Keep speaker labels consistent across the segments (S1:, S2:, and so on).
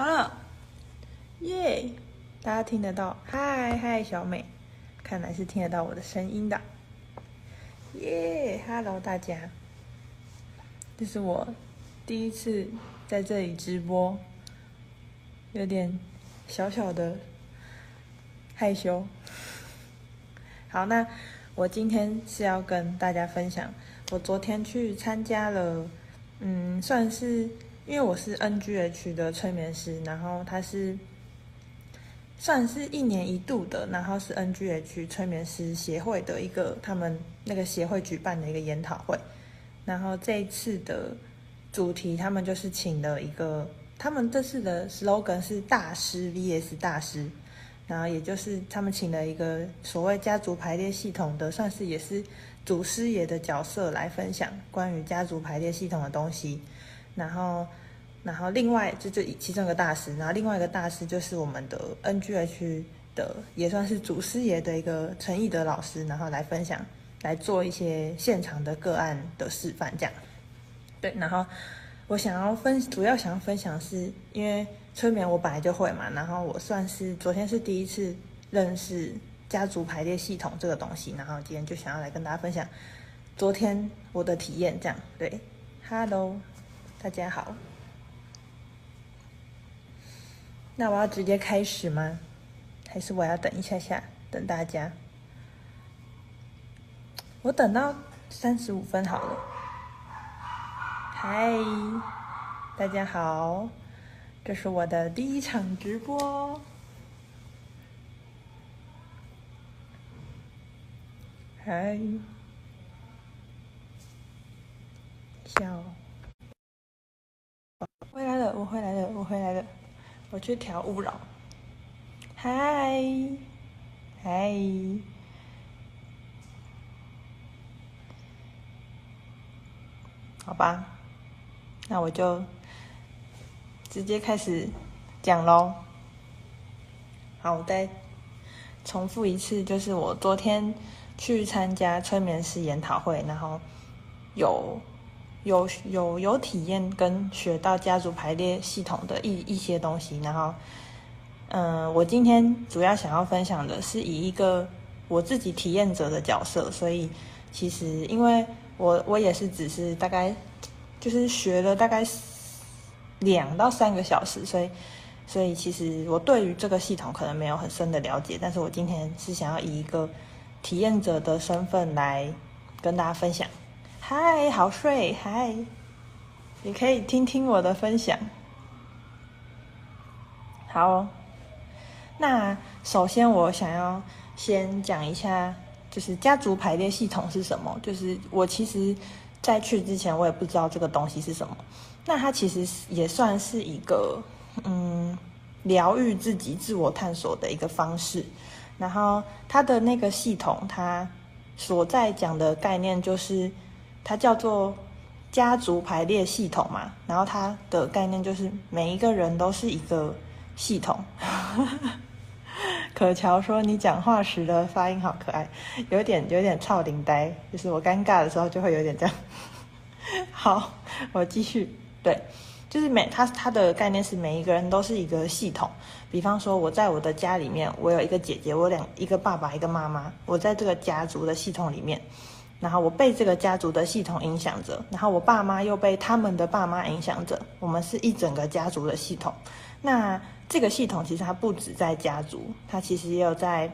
S1: 好了，耶！大家听得到？嗨嗨，小美，看来是听得到我的声音的。耶，Hello 大家，这是我第一次在这里直播，有点小小的害羞。好，那我今天是要跟大家分享，我昨天去参加了，嗯，算是。因为我是 NGH 的催眠师，然后他是算是一年一度的，然后是 NGH 催眠师协会的一个他们那个协会举办的一个研讨会，然后这一次的主题他们就是请了一个，他们这次的 slogan 是大师 VS 大师，然后也就是他们请了一个所谓家族排列系统的，算是也是祖师爷的角色来分享关于家族排列系统的东西，然后。然后另外就这其中一个大师，然后另外一个大师就是我们的 NGH 的，也算是祖师爷的一个陈义德老师，然后来分享，来做一些现场的个案的示范，这样。对，然后我想要分，主要想要分享是因为催眠我本来就会嘛，然后我算是昨天是第一次认识家族排列系统这个东西，然后今天就想要来跟大家分享昨天我的体验，这样。对，Hello，大家好。那我要直接开始吗？还是我要等一下下，等大家？我等到三十五分好了。嗨，大家好，这是我的第一场直播。嗨，笑。回来了，我回来了，我回来了。我去调勿扰。嗨，嗨，好吧，那我就直接开始讲喽。好，我再重复一次，就是我昨天去参加催眠师研讨会，然后有。有有有体验跟学到家族排列系统的一一些东西，然后，嗯、呃，我今天主要想要分享的是以一个我自己体验者的角色，所以其实因为我我也是只是大概就是学了大概两到三个小时，所以所以其实我对于这个系统可能没有很深的了解，但是我今天是想要以一个体验者的身份来跟大家分享。嗨，好睡，嗨，你可以听听我的分享。好，那首先我想要先讲一下，就是家族排列系统是什么。就是我其实在去之前，我也不知道这个东西是什么。那它其实也算是一个，嗯，疗愈自己、自我探索的一个方式。然后它的那个系统，它所在讲的概念就是。它叫做家族排列系统嘛，然后它的概念就是每一个人都是一个系统。可乔说你讲话时的发音好可爱，有点有点臭奶呆，就是我尴尬的时候就会有点这样。好，我继续。对，就是每他他的概念是每一个人都是一个系统。比方说我在我的家里面，我有一个姐姐，我两一个爸爸一个妈妈，我在这个家族的系统里面。然后我被这个家族的系统影响着，然后我爸妈又被他们的爸妈影响着，我们是一整个家族的系统。那这个系统其实它不止在家族，它其实也有在，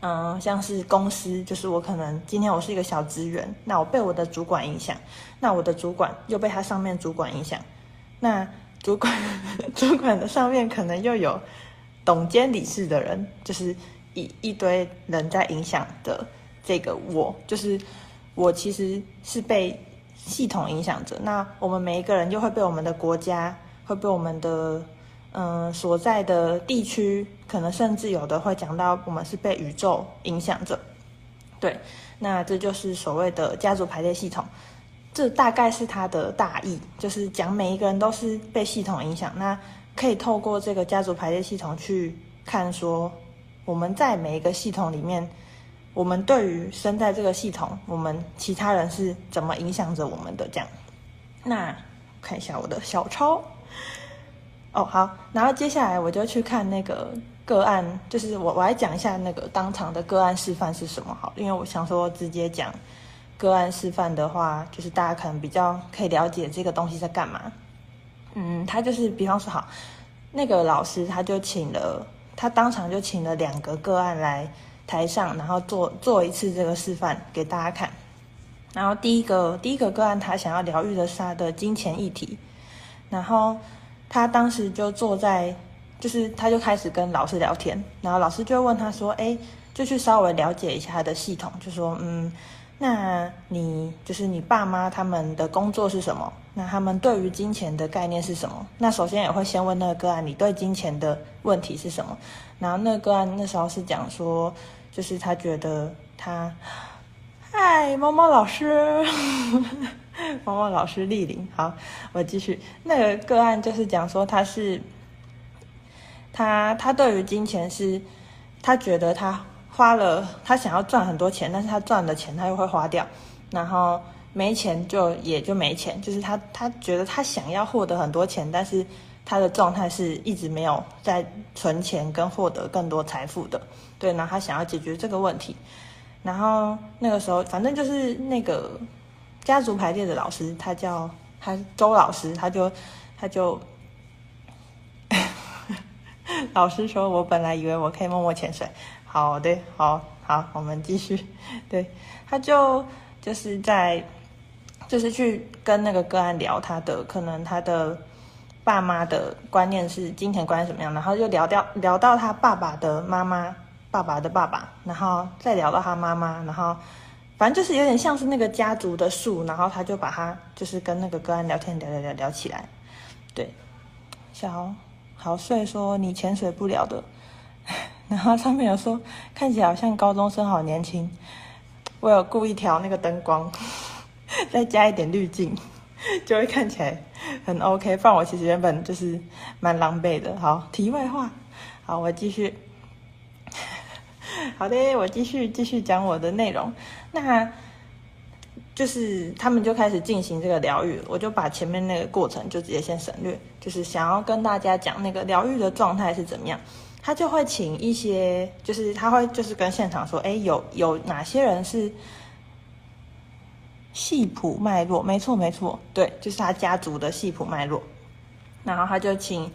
S1: 嗯，像是公司，就是我可能今天我是一个小职员，那我被我的主管影响，那我的主管又被他上面主管影响，那主管 主管的上面可能又有董监理事的人，就是一一堆人在影响的。这个我就是我，其实是被系统影响着。那我们每一个人就会被我们的国家，会被我们的嗯所在的地区，可能甚至有的会讲到我们是被宇宙影响着。对，那这就是所谓的家族排列系统。这大概是它的大意，就是讲每一个人都是被系统影响。那可以透过这个家族排列系统去看，说我们在每一个系统里面。我们对于生在这个系统，我们其他人是怎么影响着我们的？这样，那看一下我的小抄。哦，好，然后接下来我就去看那个个案，就是我我来讲一下那个当场的个案示范是什么好，因为我想说直接讲个案示范的话，就是大家可能比较可以了解这个东西在干嘛。嗯，他就是比方说好，那个老师他就请了，他当场就请了两个个案来台上，然后做做一次这个示范给大家看。然后第一个第一个个案，他想要疗愈的是他的金钱议题，然后。他当时就坐在，就是他就开始跟老师聊天，然后老师就问他说：“哎，就去稍微了解一下他的系统，就说，嗯，那你就是你爸妈他们的工作是什么？那他们对于金钱的概念是什么？那首先也会先问那个个案，你对金钱的问题是什么？然后那个案那时候是讲说，就是他觉得他，嗨，猫猫老师。”猫猫老师莅临，好，我继续。那个个案就是讲说，他是他他对于金钱是，他觉得他花了，他想要赚很多钱，但是他赚的钱他又会花掉，然后没钱就也就没钱，就是他他觉得他想要获得很多钱，但是他的状态是一直没有在存钱跟获得更多财富的，对，然后他想要解决这个问题，然后那个时候反正就是那个。家族排列的老师，他叫他周老师，他就他就 老师说：“我本来以为我可以默默潜水。”好的，好好，我们继续。对，他就就是在就是去跟那个个案聊他的可能他的爸妈的观念是金钱观是什么样，然后就聊到聊到他爸爸的妈妈，爸爸的爸爸，然后再聊到他妈妈，然后。反正就是有点像是那个家族的树，然后他就把他就是跟那个个案聊天聊聊聊聊起来，对，小好睡说你潜水不了的，然后上面有说看起来好像高中生好年轻，我有故意调那个灯光，再加一点滤镜，就会看起来很 OK。不然我其实原本就是蛮狼狈的。好，题外话，好，我继续。好的，我继续继续讲我的内容。那就是他们就开始进行这个疗愈，我就把前面那个过程就直接先省略，就是想要跟大家讲那个疗愈的状态是怎么样。他就会请一些，就是他会就是跟现场说，哎，有有哪些人是系谱脉络？没错没错，对，就是他家族的系谱脉络。然后他就请。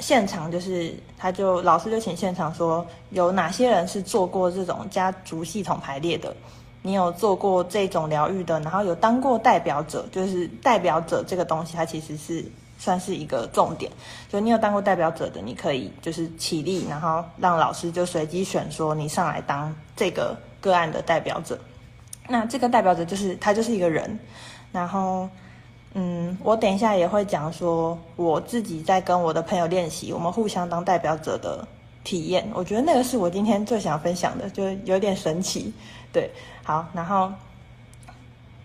S1: 现场就是，他就老师就请现场说，有哪些人是做过这种家族系统排列的？你有做过这种疗愈的，然后有当过代表者，就是代表者这个东西，它其实是算是一个重点。就你有当过代表者的，你可以就是起立，然后让老师就随机选说你上来当这个个案的代表者。那这个代表者就是他就是一个人，然后。嗯，我等一下也会讲说我自己在跟我的朋友练习，我们互相当代表者的体验。我觉得那个是我今天最想分享的，就有点神奇。对，好，然后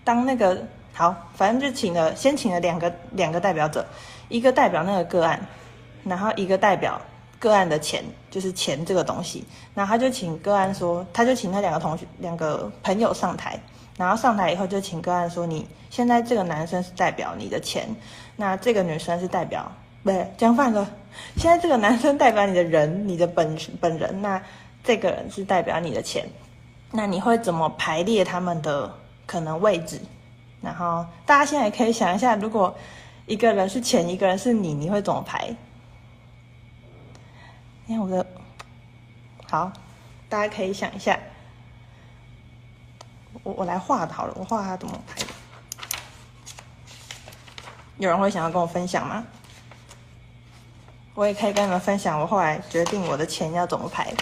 S1: 当那个好，反正就请了，先请了两个两个代表者，一个代表那个个案，然后一个代表个案的钱，就是钱这个东西。然后他就请个案说，他就请那两个同学、两个朋友上台。然后上台以后就请个案说，你现在这个男生是代表你的钱，那这个女生是代表，不对，讲反了。现在这个男生代表你的人，你的本本人，那这个人是代表你的钱，那你会怎么排列他们的可能位置？然后大家现在可以想一下，如果一个人是钱，一个人是你，你会怎么排？你看我的，好，大家可以想一下。我我来画的好了，我画它怎么排。有人会想要跟我分享吗？我也可以跟你们分享，我后来决定我的钱要怎么排。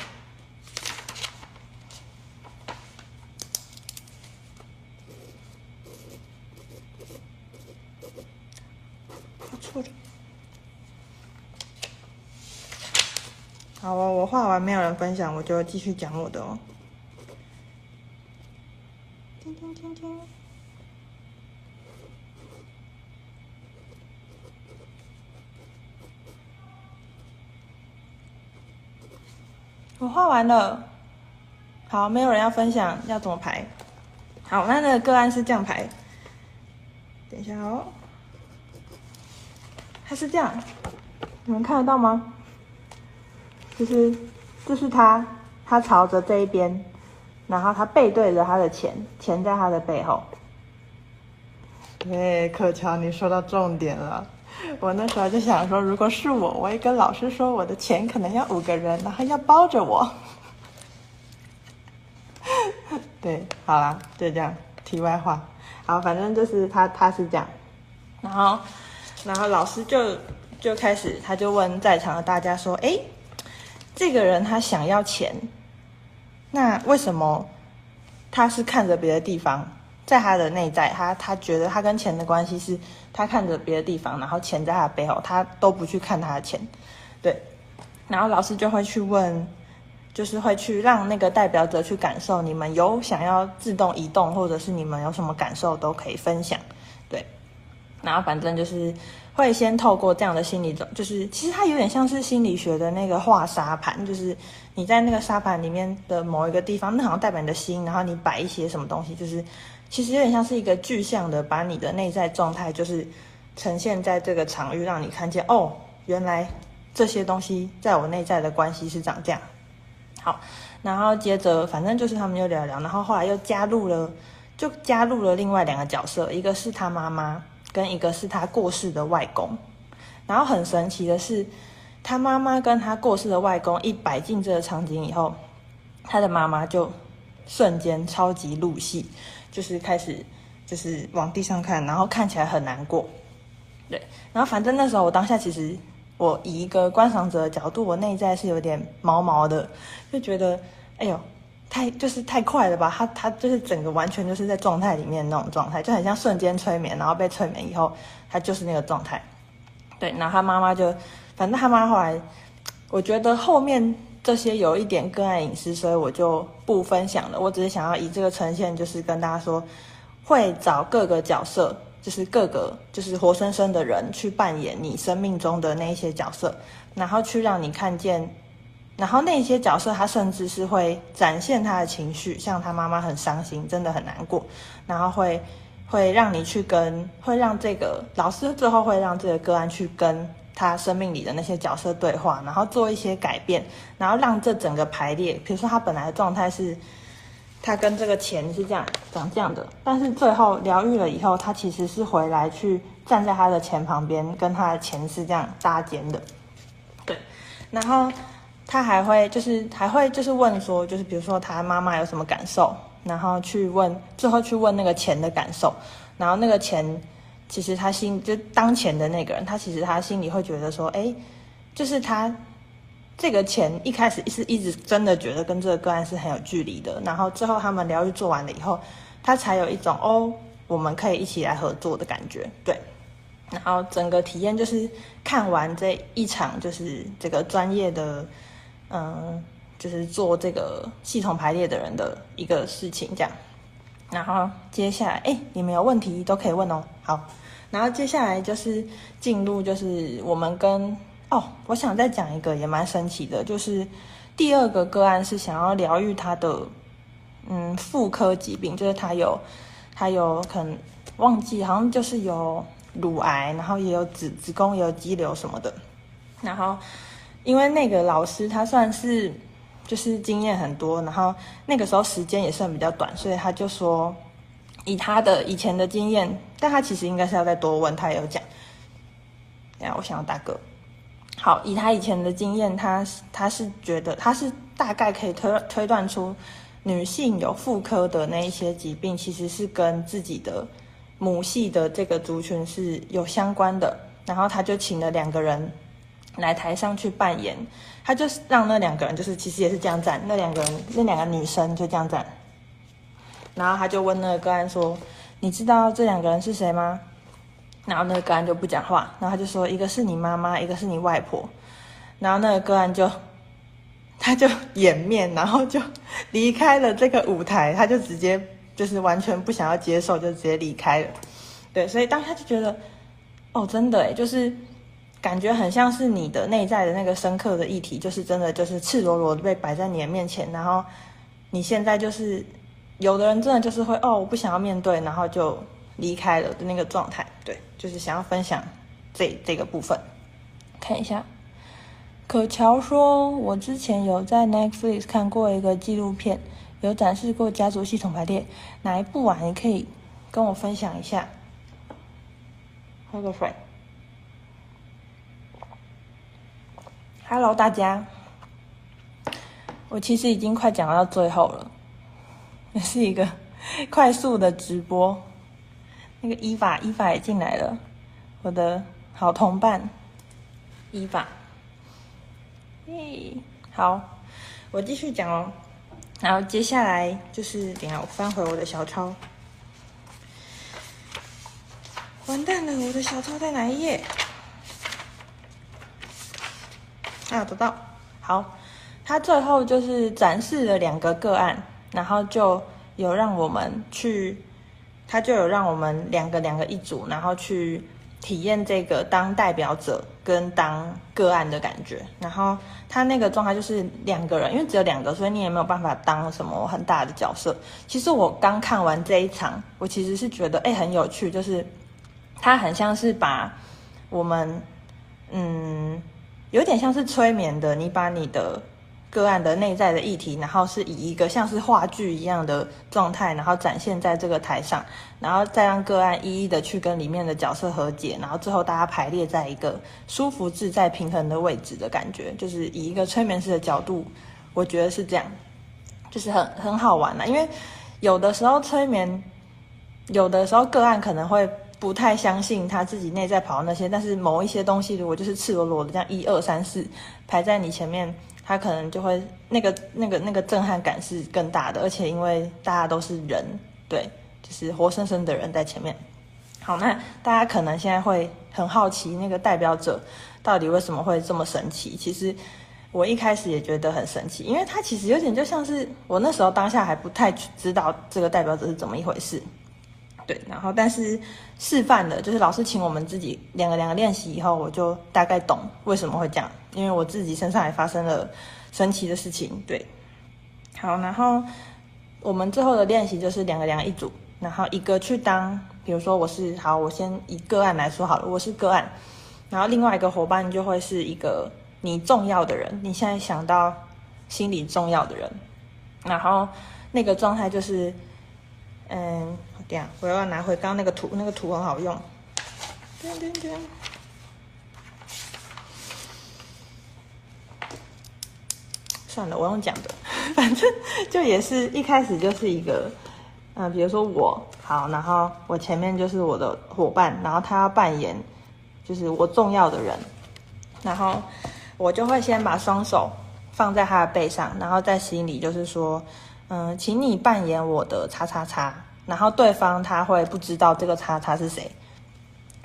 S1: 错了。好，我我画完没有人分享，我就继续讲我的哦。我画完了，好，没有人要分享要怎么排。好，那那个个案是这样排。等一下哦，它是这样，你们看得到吗？就是，就是他，他朝着这一边，然后他背对着他的钱，钱在他的背后。对，可乔，你说到重点了。我那时候就想说，如果是我，我也跟老师说，我的钱可能要五个人，然后要包着我。对，好啦，就这样。题外话，好，反正就是他，他是这样。然后，然后老师就就开始，他就问在场的大家说：“哎，这个人他想要钱，那为什么他是看着别的地方？”在他的内在，他他觉得他跟钱的关系是，他看着别的地方，然后钱在他背后，他都不去看他的钱，对。然后老师就会去问，就是会去让那个代表者去感受，你们有想要自动移动，或者是你们有什么感受都可以分享，对。然后反正就是会先透过这样的心理，就是其实它有点像是心理学的那个画沙盘，就是你在那个沙盘里面的某一个地方，那好像代表你的心，然后你摆一些什么东西，就是。其实有点像是一个具象的，把你的内在状态就是呈现在这个场域，让你看见哦，原来这些东西在我内在的关系是长这样。好，然后接着反正就是他们又聊聊，然后后来又加入了，就加入了另外两个角色，一个是他妈妈，跟一个是他过世的外公。然后很神奇的是，他妈妈跟他过世的外公一摆进这个场景以后，他的妈妈就瞬间超级入戏。就是开始，就是往地上看，然后看起来很难过，对。然后反正那时候我当下其实，我以一个观赏者的角度，我内在是有点毛毛的，就觉得，哎呦，太就是太快了吧？他他就是整个完全就是在状态里面那种状态，就很像瞬间催眠，然后被催眠以后，他就是那个状态。对，然后他妈妈就，反正他妈后来，我觉得后面。这些有一点个案隐私，所以我就不分享了。我只是想要以这个呈现，就是跟大家说，会找各个角色，就是各个就是活生生的人去扮演你生命中的那一些角色，然后去让你看见，然后那些角色他甚至是会展现他的情绪，像他妈妈很伤心，真的很难过，然后会会让你去跟，会让这个老师最后会让这个个案去跟。他生命里的那些角色对话，然后做一些改变，然后让这整个排列，比如说他本来的状态是，他跟这个钱是这样长这样的，但是最后疗愈了以后，他其实是回来去站在他的钱旁边，跟他的钱是这样搭肩的，对，然后他还会就是还会就是问说，就是比如说他妈妈有什么感受，然后去问最后去问那个钱的感受，然后那个钱。其实他心就当前的那个人，他其实他心里会觉得说，哎，就是他这个钱一开始是一直真的觉得跟这个个案是很有距离的，然后最后他们疗愈做完了以后，他才有一种哦，我们可以一起来合作的感觉，对。然后整个体验就是看完这一场，就是这个专业的，嗯，就是做这个系统排列的人的一个事情这样。然后接下来，哎，你们有问题都可以问哦。好，然后接下来就是进入，就是我们跟哦，我想再讲一个也蛮神奇的，就是第二个个案是想要疗愈他的嗯妇科疾病，就是他有他有可能忘记，好像就是有乳癌，然后也有子子宫也有肌瘤什么的。然后因为那个老师他算是。就是经验很多，然后那个时候时间也算比较短，所以他就说，以他的以前的经验，但他其实应该是要再多问，他也有讲。等下我想要大哥，好，以他以前的经验，他他是觉得他是大概可以推推断出，女性有妇科的那一些疾病，其实是跟自己的母系的这个族群是有相关的，然后他就请了两个人。来台上去扮演，他就是让那两个人，就是其实也是这样站，那两个人，那两个女生就这样站，然后他就问那个个案说：“你知道这两个人是谁吗？”然后那个个案就不讲话，然后他就说：“一个是你妈妈，一个是你外婆。”然后那个个案就，他就掩面，然后就离开了这个舞台，他就直接就是完全不想要接受，就直接离开了。对，所以当他就觉得，哦，真的诶，就是。感觉很像是你的内在的那个深刻的议题，就是真的就是赤裸裸的被摆在你的面前，然后你现在就是有的人真的就是会哦，我不想要面对，然后就离开了的那个状态。对，就是想要分享这这个部分，看一下，可乔说，我之前有在 Netflix 看过一个纪录片，有展示过家族系统排列，哪一部啊？你可以跟我分享一下。喝个水。Hello，大家，我其实已经快讲到最后了，也是一个 快速的直播。那个伊法，伊法也进来了，我的好同伴，伊法。嘿，好，我继续讲哦。然后接下来就是，等下我翻回我的小抄。完蛋了，我的小抄在哪一页？啊，找到。好，他最后就是展示了两个个案，然后就有让我们去，他就有让我们两个两个一组，然后去体验这个当代表者跟当个案的感觉。然后他那个状态就是两个人，因为只有两个，所以你也没有办法当什么很大的角色。其实我刚看完这一场，我其实是觉得哎很有趣，就是他很像是把我们嗯。有点像是催眠的，你把你的个案的内在的议题，然后是以一个像是话剧一样的状态，然后展现在这个台上，然后再让个案一一的去跟里面的角色和解，然后最后大家排列在一个舒服、自在、平衡的位置的感觉，就是以一个催眠师的角度，我觉得是这样，就是很很好玩啦，因为有的时候催眠，有的时候个案可能会。不太相信他自己内在跑那些，但是某一些东西如果就是赤裸裸的这样一二三四排在你前面，他可能就会那个那个那个震撼感是更大的，而且因为大家都是人，对，就是活生生的人在前面。好，那大家可能现在会很好奇，那个代表者到底为什么会这么神奇？其实我一开始也觉得很神奇，因为他其实有点就像是我那时候当下还不太知道这个代表者是怎么一回事。对，然后但是示范的，就是老师请我们自己两个两个练习以后，我就大概懂为什么会这样，因为我自己身上也发生了神奇的事情。对，好，然后我们最后的练习就是两个两个一组，然后一个去当，比如说我是好，我先以个案来说好了，我是个案，然后另外一个伙伴就会是一个你重要的人，你现在想到心里重要的人，然后那个状态就是，嗯。这样，我要拿回刚刚那个图，那个图很好用。算了，我用讲的，反正就也是一开始就是一个，嗯、比如说我好，然后我前面就是我的伙伴，然后他要扮演就是我重要的人，然后我就会先把双手放在他的背上，然后在心里就是说，嗯、请你扮演我的叉叉叉。然后对方他会不知道这个叉叉是谁，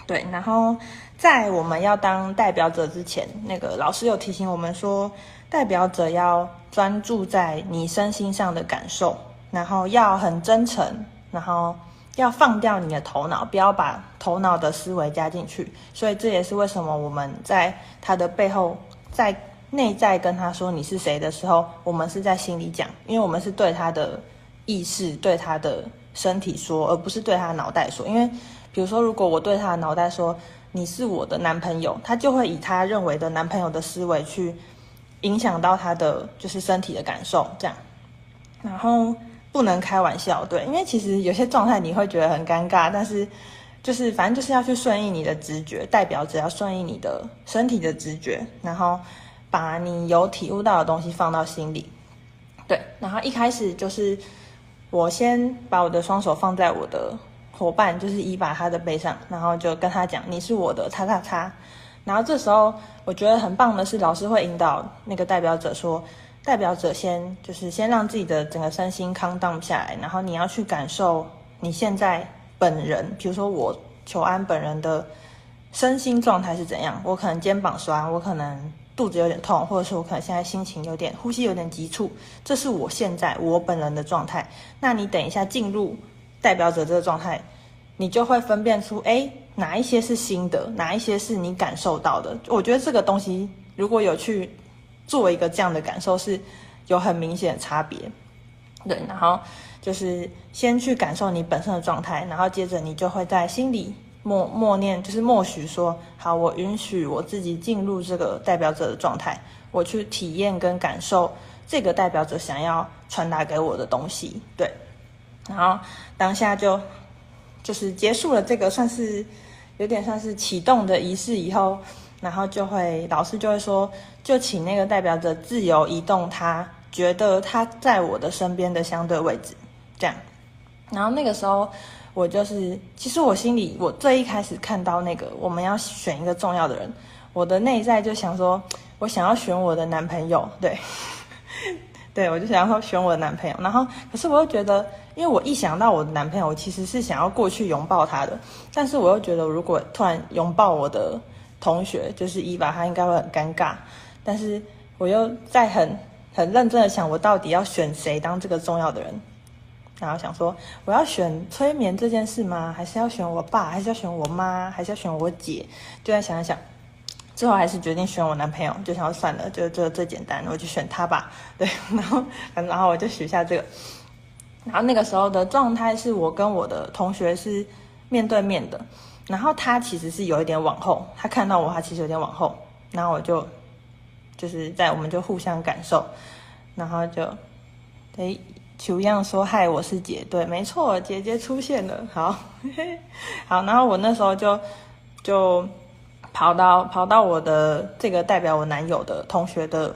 S1: 对。然后在我们要当代表者之前，那个老师有提醒我们说，代表者要专注在你身心上的感受，然后要很真诚，然后要放掉你的头脑，不要把头脑的思维加进去。所以这也是为什么我们在他的背后，在内在跟他说你是谁的时候，我们是在心里讲，因为我们是对他的意识，对他的。身体说，而不是对他的脑袋说。因为，比如说，如果我对他的脑袋说你是我的男朋友，他就会以他认为的男朋友的思维去影响到他的就是身体的感受，这样。然后不能开玩笑，对，因为其实有些状态你会觉得很尴尬，但是就是反正就是要去顺应你的直觉，代表只要顺应你的身体的直觉，然后把你有体悟到的东西放到心里，对。然后一开始就是。我先把我的双手放在我的伙伴，就是伊娃他的背上，然后就跟他讲：“你是我的叉叉叉。”然后这时候我觉得很棒的是，老师会引导那个代表者说：“代表者先就是先让自己的整个身心 calm down 下来，然后你要去感受你现在本人，比如说我求安本人的身心状态是怎样。我可能肩膀酸，我可能。”肚子有点痛，或者是我可能现在心情有点，呼吸有点急促，这是我现在我本人的状态。那你等一下进入代表者这个状态，你就会分辨出，哎，哪一些是新的，哪一些是你感受到的。我觉得这个东西如果有去做一个这样的感受，是有很明显的差别。对，然后就是先去感受你本身的状态，然后接着你就会在心里。默默念就是默许说好，我允许我自己进入这个代表者的状态，我去体验跟感受这个代表者想要传达给我的东西，对。然后当下就就是结束了这个算是有点算是启动的仪式以后，然后就会老师就会说，就请那个代表者自由移动，他觉得他在我的身边的相对位置，这样。然后那个时候我就是，其实我心里我最一开始看到那个我们要选一个重要的人，我的内在就想说，我想要选我的男朋友，对。对，我就想要选我的男朋友，然后可是我又觉得，因为我一想到我的男朋友，我其实是想要过去拥抱他的，但是我又觉得，如果突然拥抱我的同学，就是伊娃，他应该会很尴尬。但是我又在很很认真的想，我到底要选谁当这个重要的人？然后想说，我要选催眠这件事吗？还是要选我爸？还是要选我妈？还是要选我姐？就在想一想。最后还是决定选我男朋友，就想要算了，就就最简单，我就选他吧。对，然后然后我就许下这个。然后那个时候的状态是我跟我的同学是面对面的，然后他其实是有一点往后，他看到我，他其实有点往后。然后我就就是在我们就互相感受，然后就诶，球样说嗨，我是姐，对，没错，姐姐出现了，好，好，然后我那时候就就。跑到跑到我的这个代表我男友的同学的，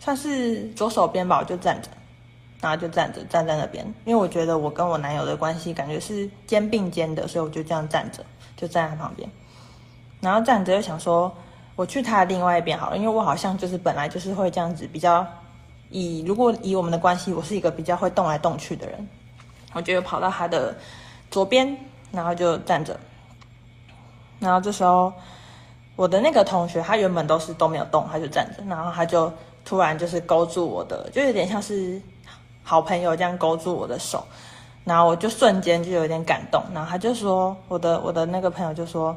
S1: 算是左手边吧，我就站着，然后就站着站在那边，因为我觉得我跟我男友的关系感觉是肩并肩的，所以我就这样站着，就站在旁边，然后站着又想说，我去他的另外一边好了，因为我好像就是本来就是会这样子比较，以如果以我们的关系，我是一个比较会动来动去的人，我就跑到他的左边，然后就站着，然后这时候。我的那个同学，他原本都是都没有动，他就站着，然后他就突然就是勾住我的，就有点像是好朋友这样勾住我的手，然后我就瞬间就有点感动，然后他就说，我的我的那个朋友就说，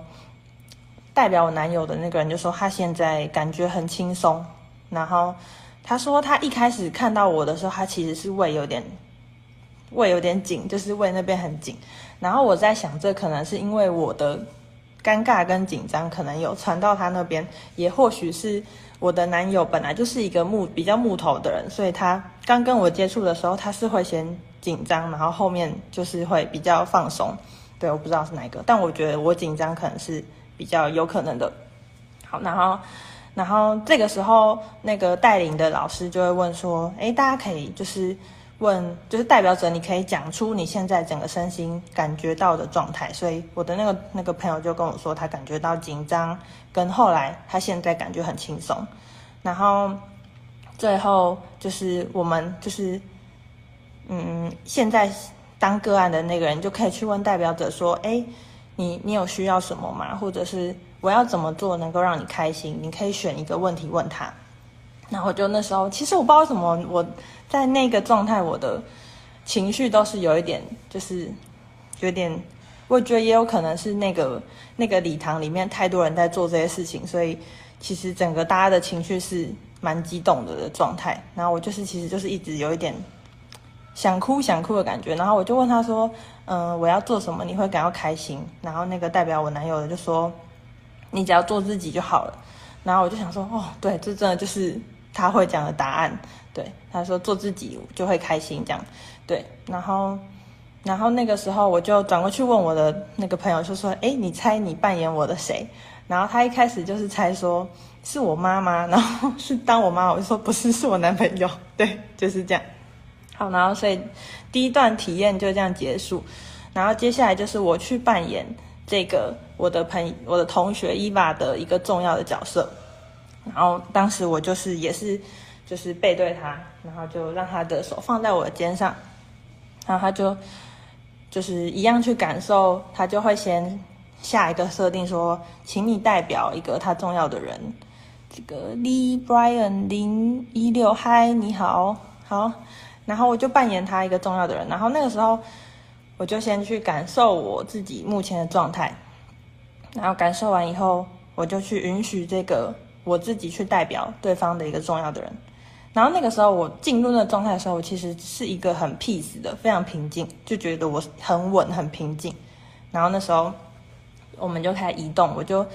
S1: 代表我男友的那个人就说他现在感觉很轻松，然后他说他一开始看到我的时候，他其实是胃有点胃有点紧，就是胃那边很紧，然后我在想，这可能是因为我的。尴尬跟紧张可能有传到他那边，也或许是我的男友本来就是一个木比较木头的人，所以他刚跟我接触的时候，他是会先紧张，然后后面就是会比较放松。对，我不知道是哪一个，但我觉得我紧张可能是比较有可能的。好，然后然后这个时候那个带领的老师就会问说：“诶，大家可以就是。”问就是代表着你可以讲出你现在整个身心感觉到的状态，所以我的那个那个朋友就跟我说，他感觉到紧张，跟后来他现在感觉很轻松，然后最后就是我们就是嗯，现在当个案的那个人就可以去问代表者说，哎，你你有需要什么吗？或者是我要怎么做能够让你开心？你可以选一个问题问他。然后就那时候，其实我不知道为什么我在那个状态，我的情绪都是有一点，就是有点，我觉得也有可能是那个那个礼堂里面太多人在做这些事情，所以其实整个大家的情绪是蛮激动的的状态。然后我就是其实就是一直有一点想哭想哭的感觉。然后我就问他说：“嗯，我要做什么你会感到开心？”然后那个代表我男友的就说：“你只要做自己就好了。”然后我就想说：“哦，对，这真的就是。”他会讲的答案，对，他说做自己就会开心，这样，对，然后，然后那个时候我就转过去问我的那个朋友，就说，哎，你猜你扮演我的谁？然后他一开始就是猜说是我妈妈，然后是当我妈，我就说不是，是我男朋友，对，就是这样。好，然后所以第一段体验就这样结束，然后接下来就是我去扮演这个我的朋我的同学伊娃的一个重要的角色。然后当时我就是也是，就是背对他，然后就让他的手放在我的肩上，然后他就就是一样去感受，他就会先下一个设定说，请你代表一个他重要的人，这个 Lee Brian 零一六，嗨，你好，好，然后我就扮演他一个重要的人，然后那个时候我就先去感受我自己目前的状态，然后感受完以后，我就去允许这个。我自己去代表对方的一个重要的人，然后那个时候我进入那个状态的时候，我其实是一个很 peace 的，非常平静，就觉得我很稳，很平静。然后那时候我们就开始移动，我就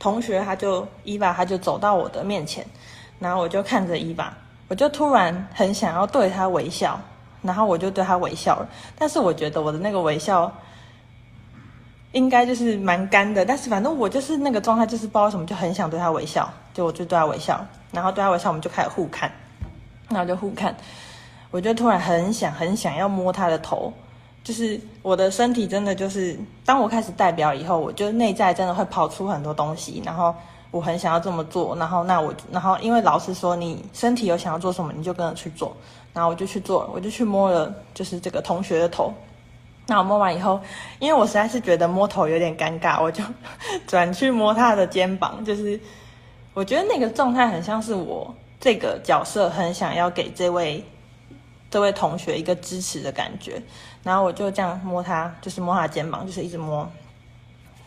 S1: 同学他就伊娃他就走到我的面前，然后我就看着伊娃，我就突然很想要对她微笑，然后我就对她微笑。但是我觉得我的那个微笑应该就是蛮干的，但是反正我就是那个状态，就是不知道什么就很想对他微笑，就我就对他微笑，然后对他微笑，我们就开始互看，然后就互看，我就突然很想很想要摸他的头，就是我的身体真的就是，当我开始代表以后，我就内在真的会跑出很多东西，然后。我很想要这么做，然后那我，然后因为老师说你身体有想要做什么，你就跟着去做，然后我就去做，我就去摸了，就是这个同学的头。那我摸完以后，因为我实在是觉得摸头有点尴尬，我就 转去摸他的肩膀，就是我觉得那个状态很像是我这个角色很想要给这位这位同学一个支持的感觉，然后我就这样摸他，就是摸他肩膀，就是一直摸，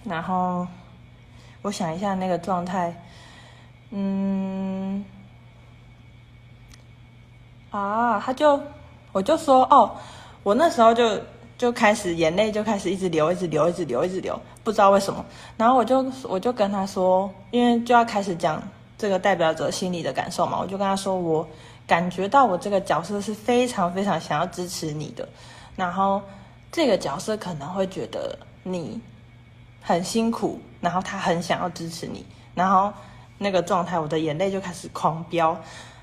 S1: 然后。我想一下那个状态，嗯，啊，他就，我就说，哦，我那时候就就开始眼泪就开始一直流，一直流，一直流，一直流，不知道为什么。然后我就我就跟他说，因为就要开始讲这个代表者心里的感受嘛，我就跟他说，我感觉到我这个角色是非常非常想要支持你的，然后这个角色可能会觉得你。很辛苦，然后他很想要支持你，然后那个状态，我的眼泪就开始狂飙，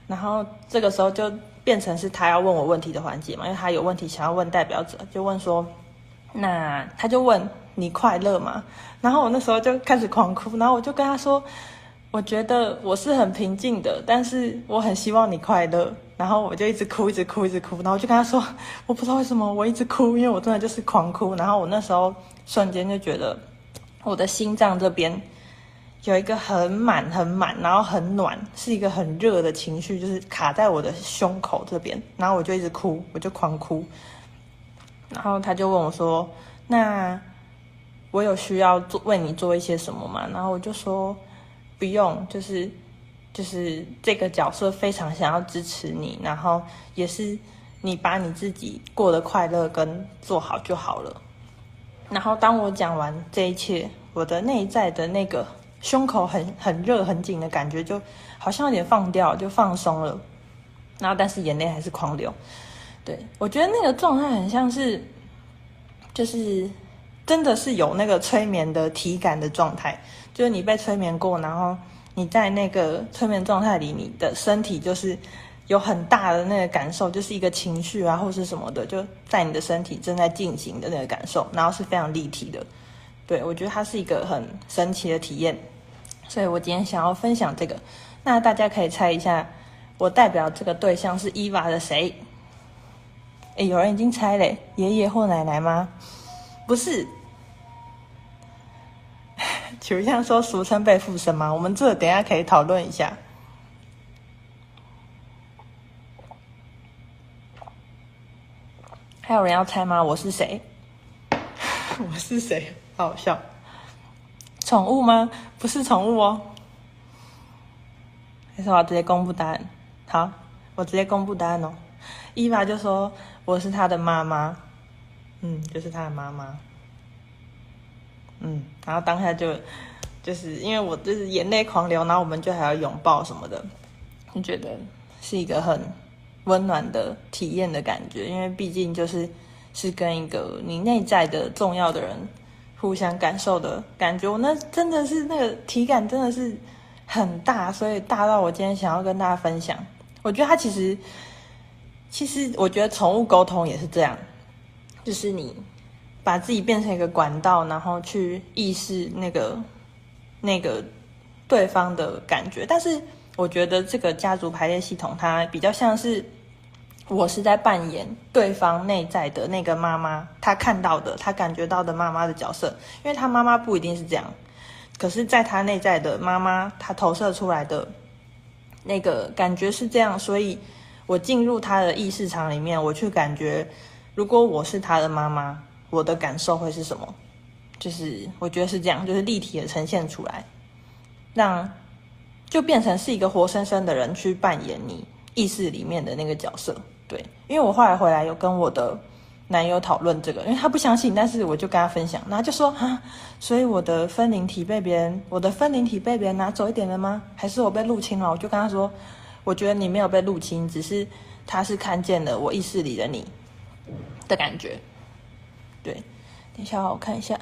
S1: 然后这个时候就变成是他要问我问题的环节嘛，因为他有问题想要问代表者，就问说，那他就问你快乐吗？然后我那时候就开始狂哭，然后我就跟他说，我觉得我是很平静的，但是我很希望你快乐，然后我就一直哭，一直哭，一直哭，然后我就跟他说，我不知道为什么我一直哭，因为我真的就是狂哭，然后我那时候瞬间就觉得。我的心脏这边有一个很满、很满，然后很暖，是一个很热的情绪，就是卡在我的胸口这边，然后我就一直哭，我就狂哭。然后他就问我说：“那我有需要做为你做一些什么吗？”然后我就说：“不用，就是就是这个角色非常想要支持你，然后也是你把你自己过得快乐跟做好就好了。”然后当我讲完这一切，我的内在的那个胸口很很热很紧的感觉，就好像有点放掉，就放松了。然后但是眼泪还是狂流。对，我觉得那个状态很像是，就是真的是有那个催眠的体感的状态，就是你被催眠过，然后你在那个催眠状态里，你的身体就是。有很大的那个感受，就是一个情绪啊，或是什么的，就在你的身体正在进行的那个感受，然后是非常立体的。对，我觉得它是一个很神奇的体验，所以我今天想要分享这个。那大家可以猜一下，我代表这个对象是伊娃的谁？诶，有人已经猜嘞，爷爷或奶奶吗？不是，就像说俗称被附身吗？我们这等下可以讨论一下。还有人要猜吗？我是谁？我是谁？好笑。宠物吗？不是宠物哦。还是我要直接公布答案？好，我直接公布答案哦。伊娃就说我是他的妈妈，嗯，就是他的妈妈。嗯，然后当下就就是因为我就是眼泪狂流，然后我们就还要拥抱什么的，你觉得是一个很。温暖的体验的感觉，因为毕竟就是是跟一个你内在的重要的人互相感受的感觉，我那真的是那个体感真的是很大，所以大到我今天想要跟大家分享。我觉得它其实，其实我觉得宠物沟通也是这样，就是你把自己变成一个管道，然后去意识那个那个对方的感觉，但是。我觉得这个家族排列系统，它比较像是我是在扮演对方内在的那个妈妈，他看到的、他感觉到的妈妈的角色，因为他妈妈不一定是这样，可是在他内在的妈妈，他投射出来的那个感觉是这样，所以我进入他的意识场里面，我去感觉，如果我是他的妈妈，我的感受会是什么？就是我觉得是这样，就是立体的呈现出来，让。就变成是一个活生生的人去扮演你意识里面的那个角色，对。因为我后来回来有跟我的男友讨论这个，因为他不相信，但是我就跟他分享，然后就说啊，所以我的分灵体被别人，我的分灵体被别人拿走一点了吗？还是我被入侵了？我就跟他说，我觉得你没有被入侵，只是他是看见了我意识里的你的感觉。对，等一下我看一下，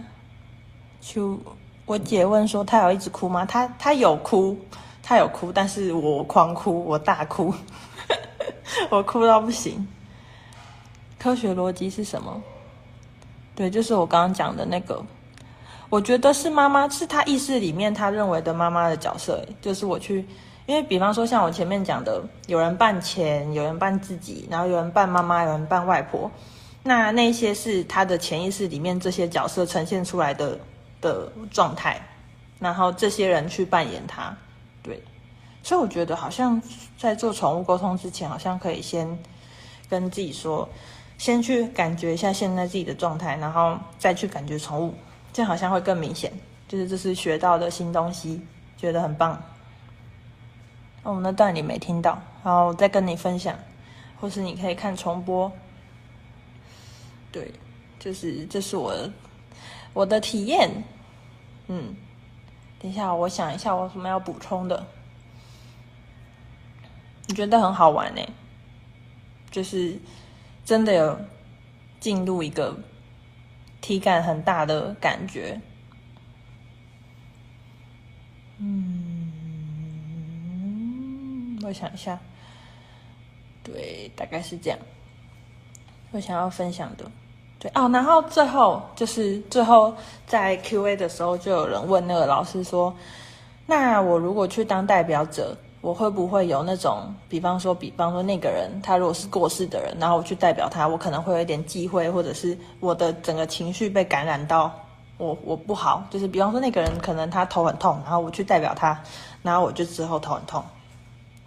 S1: 就我姐问说他有一直哭吗？他他有哭，他有哭，但是我狂哭，我大哭，我哭到不行。科学逻辑是什么？对，就是我刚刚讲的那个。我觉得是妈妈，是他意识里面他认为的妈妈的角色。就是我去，因为比方说像我前面讲的，有人扮钱，有人扮自己，然后有人扮妈妈，有人扮外婆。那那些是他的潜意识里面这些角色呈现出来的的状态，然后这些人去扮演他。对，所以我觉得好像在做宠物沟通之前，好像可以先跟自己说。先去感觉一下现在自己的状态，然后再去感觉宠物，这样好像会更明显。就是这是学到的新东西，觉得很棒。哦，那段你没听到，然后再跟你分享，或是你可以看重播。对，就是这是我的我的体验。嗯，等一下，我想一下，我有什么要补充的？你觉得很好玩呢？就是。真的有进入一个体感很大的感觉，嗯，我想一下，对，大概是这样。我想要分享的，对哦，然后最后就是最后在 Q&A 的时候，就有人问那个老师说：“那我如果去当代表者？”我会不会有那种，比方说，比方说那个人，他如果是过世的人，然后我去代表他，我可能会有一点忌讳，或者是我的整个情绪被感染到，我我不好，就是比方说那个人可能他头很痛，然后我去代表他，然后我就之后头很痛，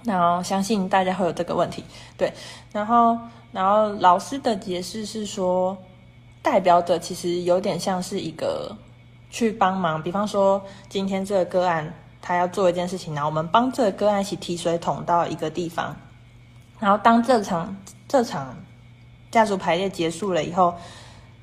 S1: 然后相信大家会有这个问题，对，然后然后老师的解释是说，代表者其实有点像是一个去帮忙，比方说今天这个个案。他要做一件事情，然后我们帮这个个案一起提水桶到一个地方，然后当这场这场家族排列结束了以后，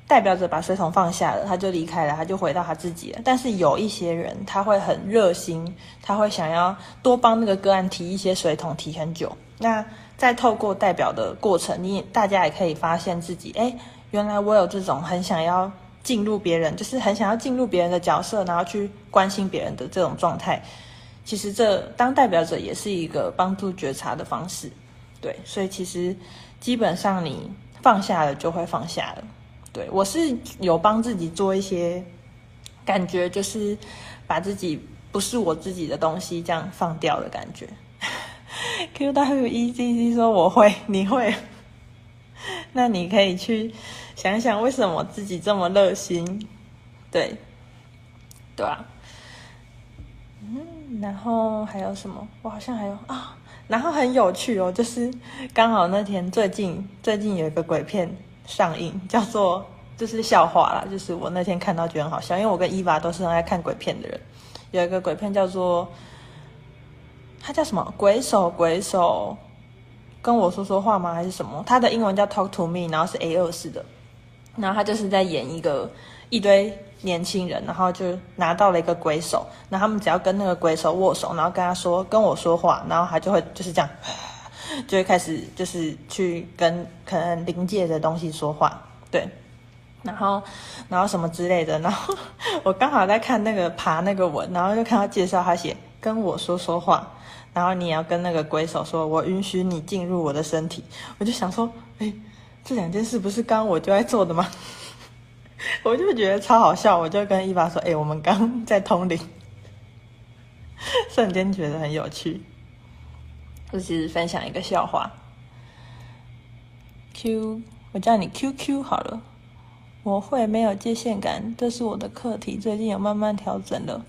S1: 代表者把水桶放下了，他就离开了，他就回到他自己了。但是有一些人他会很热心，他会想要多帮那个个案提一些水桶，提很久。那在透过代表的过程，你大家也可以发现自己，哎，原来我有这种很想要。进入别人，就是很想要进入别人的角色，然后去关心别人的这种状态。其实这当代表者也是一个帮助觉察的方式，对。所以其实基本上你放下了就会放下了。对，我是有帮自己做一些感觉，就是把自己不是我自己的东西这样放掉的感觉。Q W E C C 说我会，你会？那你可以去。想想为什么自己这么热心，对，对啊，嗯，然后还有什么？我好像还有啊、然后很有趣哦，就是刚好那天最近最近有一个鬼片上映，叫做就是笑话啦，就是我那天看到觉得很好笑，因为我跟伊娃都是很爱看鬼片的人，有一个鬼片叫做，它叫什么？鬼手鬼手跟我说说话吗？还是什么？它的英文叫 Talk to Me，然后是 A 二式的。然后他就是在演一个一堆年轻人，然后就拿到了一个鬼手，然后他们只要跟那个鬼手握手，然后跟他说跟我说话，然后他就会就是这样，就会开始就是去跟可能灵界的东西说话，对，然后然后什么之类的，然后我刚好在看那个爬那个文，然后就看到介绍他写跟我说说话，然后你也要跟那个鬼手说，我允许你进入我的身体，我就想说，哎。这两件事不是刚我就在做的吗？我就觉得超好笑，我就跟伊娃说：“哎、我们刚 在通灵。”瞬间觉得很有趣。我其实分享一个笑话。Q，我叫你 QQ 好了。我会没有界限感，这是我的课题，最近有慢慢调整了。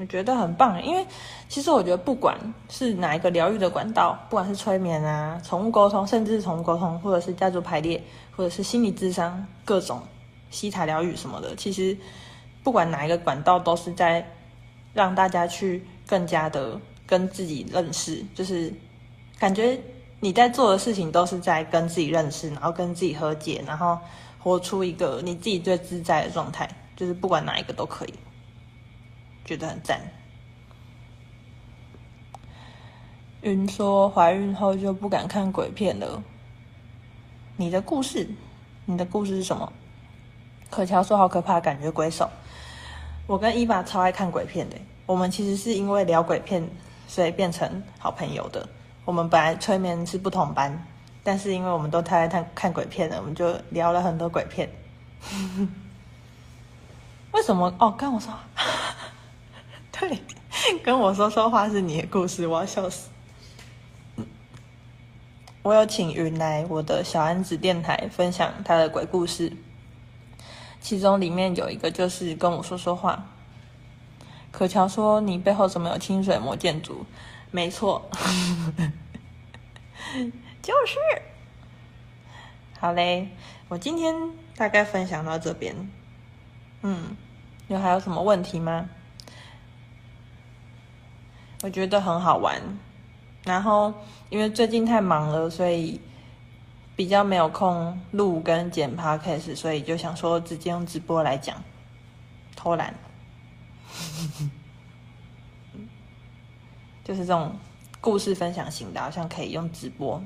S1: 我觉得很棒，因为其实我觉得不管是哪一个疗愈的管道，不管是催眠啊、宠物沟通，甚至是宠物沟通，或者是家族排列，或者是心理智商，各种西塔疗愈什么的，其实不管哪一个管道，都是在让大家去更加的跟自己认识，就是感觉你在做的事情都是在跟自己认识，然后跟自己和解，然后活出一个你自己最自在的状态，就是不管哪一个都可以，觉得很赞。云说怀孕后就不敢看鬼片了。你的故事，你的故事是什么？可乔说好可怕，感觉鬼手。我跟伊娃超爱看鬼片的，我们其实是因为聊鬼片，所以变成好朋友的。我们本来催眠是不同班，但是因为我们都太爱看看鬼片了，我们就聊了很多鬼片。为什么？哦，跟我说，对，跟我说说话是你的故事，我要笑死。我有请云来我的小安子电台分享他的鬼故事，其中里面有一个就是跟我说说话。可乔说：“你背后怎么有清水魔建筑？”没错，就是。好嘞，我今天大概分享到这边。嗯，有还有什么问题吗？我觉得很好玩。然后，因为最近太忙了，所以比较没有空录跟剪 podcast，所以就想说直接用直播来讲，偷懒，就是这种故事分享型的，好像可以用直播。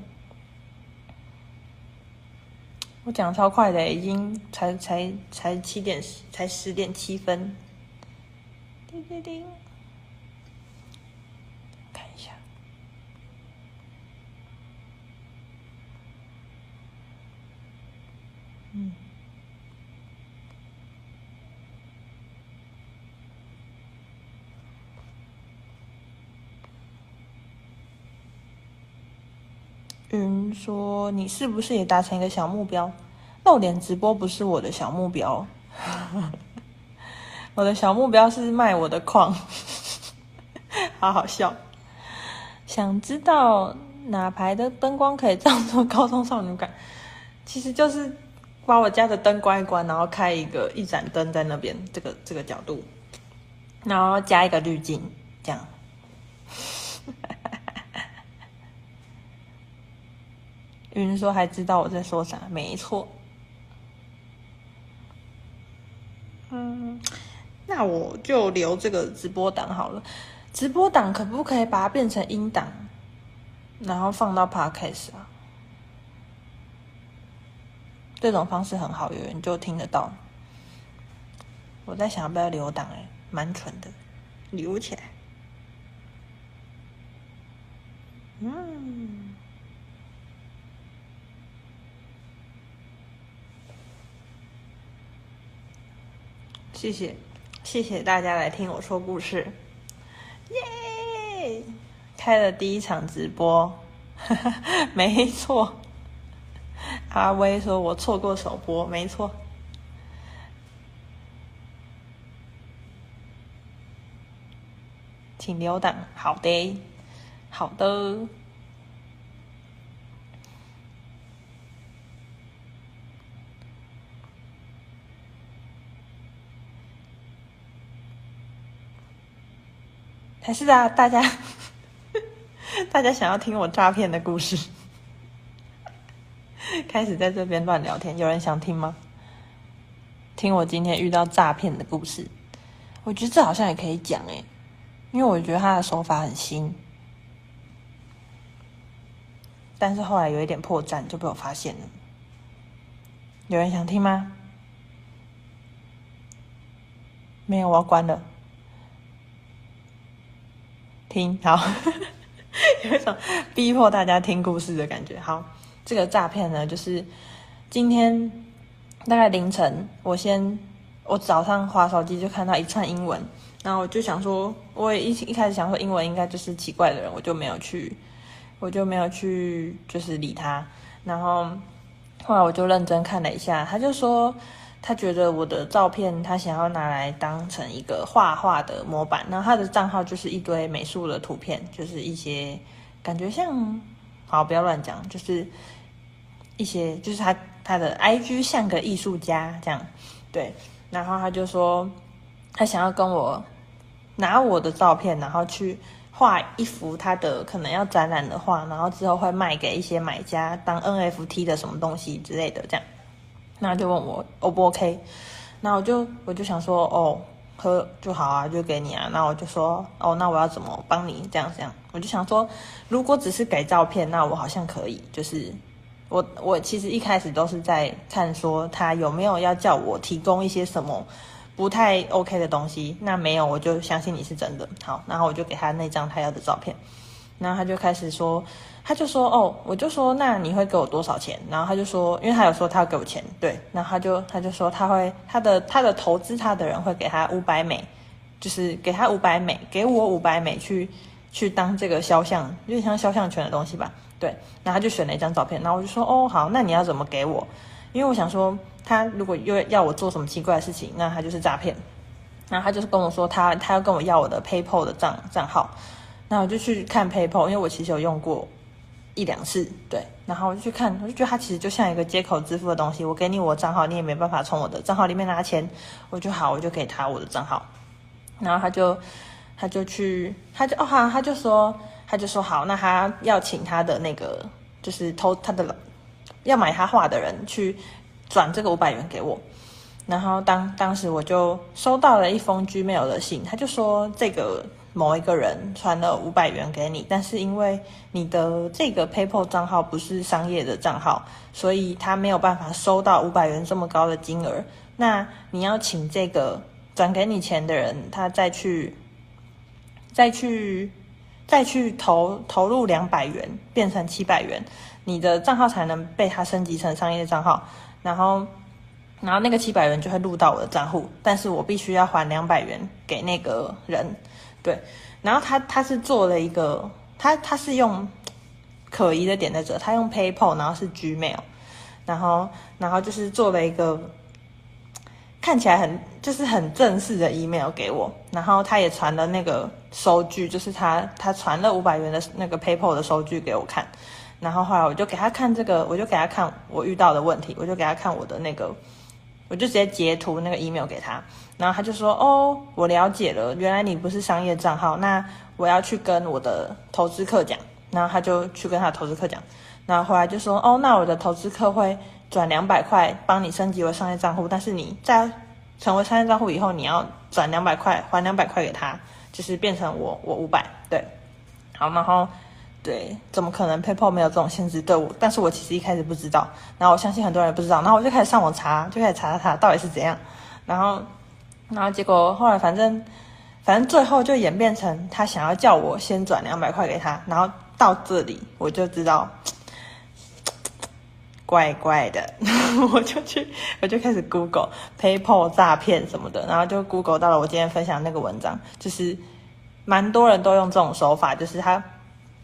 S1: 我讲超快的，已经才才才七点，才十点七分。叮叮叮。嗯，云说：“你是不是也达成一个小目标？露脸直播不是我的小目标，我的小目标是卖我的矿，好好笑。想知道哪排的灯光可以照出高中少女感？其实就是。”把我家的灯关一关，然后开一个一盏灯在那边，这个这个角度，然后加一个滤镜，这样。云说还知道我在说啥？没错。嗯，那我就留这个直播档好了。直播档可不可以把它变成音档，然后放到 Podcast 啊？这种方式很好，有人就听得到。我在想要不要留档，哎，蛮蠢的，留起来。嗯，谢谢，谢谢大家来听我说故事，耶！开了第一场直播，没错。阿威说：“我错过首播，没错。”请留档。好的，好的。还是啊，大家，大家想要听我诈骗的故事。开始在这边乱聊天，有人想听吗？听我今天遇到诈骗的故事，我觉得这好像也可以讲诶，因为我觉得他的手法很新，但是后来有一点破绽就被我发现了。有人想听吗？没有，我要关了。听好，有一种逼迫大家听故事的感觉。好。这个诈骗呢，就是今天大概凌晨，我先我早上滑手机就看到一串英文，然后我就想说，我也一一开始想说英文应该就是奇怪的人，我就没有去，我就没有去就是理他。然后后来我就认真看了一下，他就说他觉得我的照片他想要拿来当成一个画画的模板，然后他的账号就是一堆美术的图片，就是一些感觉像，好不要乱讲，就是。一些就是他他的 IG 像个艺术家这样，对，然后他就说他想要跟我拿我的照片，然后去画一幅他的可能要展览的画，然后之后会卖给一些买家当 NFT 的什么东西之类的，这样。那就问我 O 不 OK？那我就我就想说，哦，喝就好啊，就给你啊。那我就说，哦，那我要怎么帮你？这样这样。我就想说，如果只是给照片，那我好像可以。就是我我其实一开始都是在看说他有没有要叫我提供一些什么。不太 OK 的东西，那没有，我就相信你是真的。好，然后我就给他那张他要的照片，然后他就开始说，他就说，哦，我就说，那你会给我多少钱？然后他就说，因为他有说他要给我钱，对，然后他就他就说他会他的他的投资他的人会给他五百美，就是给他五百美，给我五百美去去当这个肖像，有点像肖像权的东西吧，对，然后他就选了一张照片，然后我就说，哦，好，那你要怎么给我？因为我想说。他如果又要我做什么奇怪的事情，那他就是诈骗。然后他就是跟我说他，他他要跟我要我的 PayPal 的账账号。那我就去看 PayPal，因为我其实有用过一两次，对。然后我就去看，我就觉得它其实就像一个接口支付的东西。我给你我账号，你也没办法从我的账号里面拿钱。我就好，我就给他我的账号。然后他就他就去，他就哦好，他就说他就说好，那他要请他的那个就是偷他的要买他画的人去。转这个五百元给我，然后当当时我就收到了一封 Gmail 的信，他就说这个某一个人传了五百元给你，但是因为你的这个 PayPal 账号不是商业的账号，所以他没有办法收到五百元这么高的金额。那你要请这个转给你钱的人，他再去再去再去投投入两百元，变成七百元，你的账号才能被他升级成商业账号。然后，然后那个七百元就会入到我的账户，但是我必须要还两百元给那个人，对。然后他他是做了一个，他他是用可疑的点在这，他用 PayPal，然后是 Gmail，然后然后就是做了一个看起来很就是很正式的 email 给我，然后他也传了那个收据，就是他他传了五百元的那个 PayPal 的收据给我看。然后后来我就给他看这个，我就给他看我遇到的问题，我就给他看我的那个，我就直接截图那个 email 给他，然后他就说：“哦，我了解了，原来你不是商业账号，那我要去跟我的投资客讲。”然后他就去跟他的投资客讲，然后后来就说：“哦，那我的投资客会转两百块帮你升级为商业账户，但是你在成为商业账户以后，你要转两百块，还两百块给他，就是变成我我五百对，好，然后。”对，怎么可能 PayPal 没有这种限制？对我，但是我其实一开始不知道，然后我相信很多人不知道，然后我就开始上网查，就开始查查查到底是怎样，然后，然后结果后来反正，反正最后就演变成他想要叫我先转两百块给他，然后到这里我就知道，怪怪的，我就去，我就开始 Google PayPal 诈骗什么的，然后就 Google 到了我今天分享那个文章，就是蛮多人都用这种手法，就是他。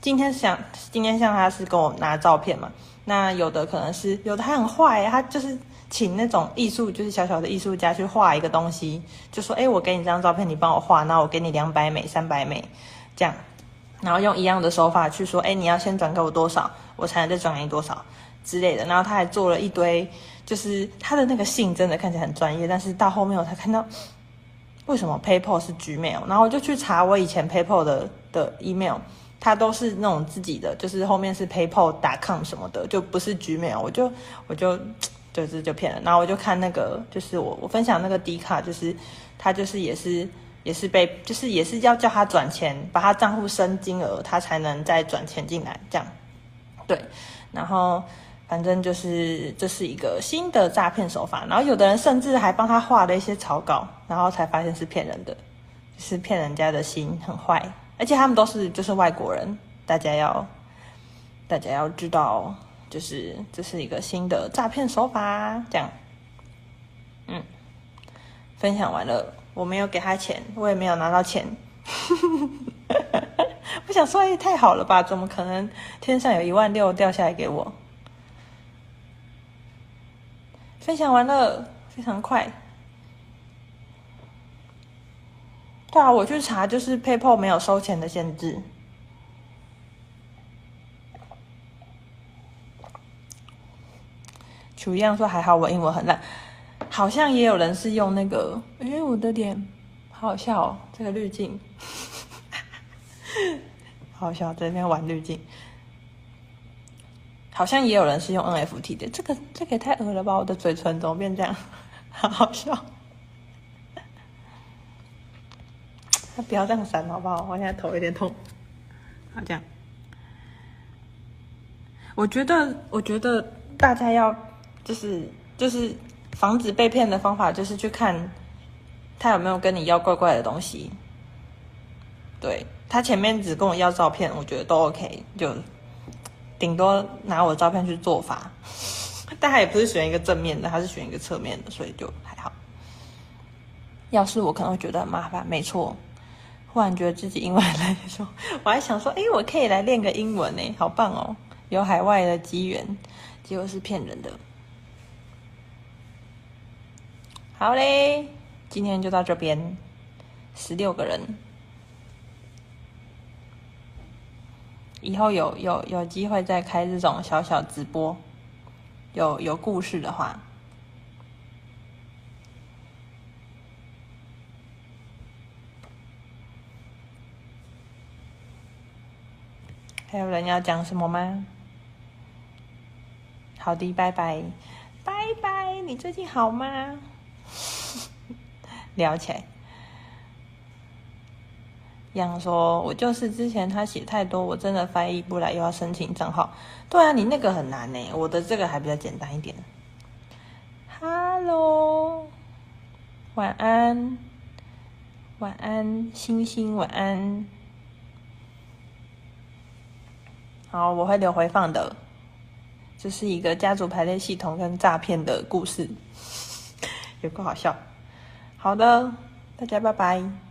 S1: 今天想，今天像他是跟我拿照片嘛，那有的可能是有的还很坏，他就是请那种艺术，就是小小的艺术家去画一个东西，就说，哎，我给你这张照片，你帮我画，那我给你两百美、三百美，这样，然后用一样的手法去说，哎，你要先转给我多少，我才能再转给你多少之类的。然后他还做了一堆，就是他的那个信真的看起来很专业，但是到后面我才看到，为什么 PayPal 是 Gmail，然后我就去查我以前 PayPal 的的 email。他都是那种自己的，就是后面是 PayPal.com 什么的，就不是 Gmail，我就我就就是就骗了。然后我就看那个，就是我我分享那个 D 卡，就是他就是也是也是被就是也是要叫他转钱，把他账户升金额，他才能再转钱进来，这样。对，然后反正就是这是一个新的诈骗手法。然后有的人甚至还帮他画了一些草稿，然后才发现是骗人的，是骗人家的心很坏。而且他们都是就是外国人，大家要大家要知道，就是这是一个新的诈骗手法，这样。嗯，分享完了，我没有给他钱，我也没有拿到钱。我想说，哎，太好了吧？怎么可能天上有一万六掉下来给我？分享完了，非常快。对啊，我去查，就是 PayPal 没有收钱的限制。楚一样说还好，我英文很烂，好像也有人是用那个，哎，我的脸好好笑哦，这个滤镜。好笑，在那边玩滤镜。好像也有人是用 NFT 的，这个这个也太恶了吧！我的嘴唇怎么变这样？好好笑。不要这样闪好不好？我现在头有点痛。好，这样。我觉得，我觉得大家要就是就是防止被骗的方法，就是去看他有没有跟你要怪怪的东西。对，他前面只跟我要照片，我觉得都 OK，就顶多拿我的照片去做法，但他也不是选一个正面的，他是选一个侧面的，所以就还好。要是我可能会觉得很麻烦，没错。忽然觉得自己英文来说，我还想说，哎，我可以来练个英文呢，好棒哦，有海外的机缘，结果是骗人的。好嘞，今天就到这边，十六个人。以后有有有机会再开这种小小直播，有有故事的话，还有人要讲什么吗？好的，拜拜，拜拜，你最近好吗？聊起来。样说，我就是之前他写太多，我真的翻译不来，又要申请账号。对啊，你那个很难呢，我的这个还比较简单一点。Hello，晚安，晚安，星星，晚安。好，我会留回放的。这是一个家族排列系统跟诈骗的故事，也不好笑。好的，大家拜拜。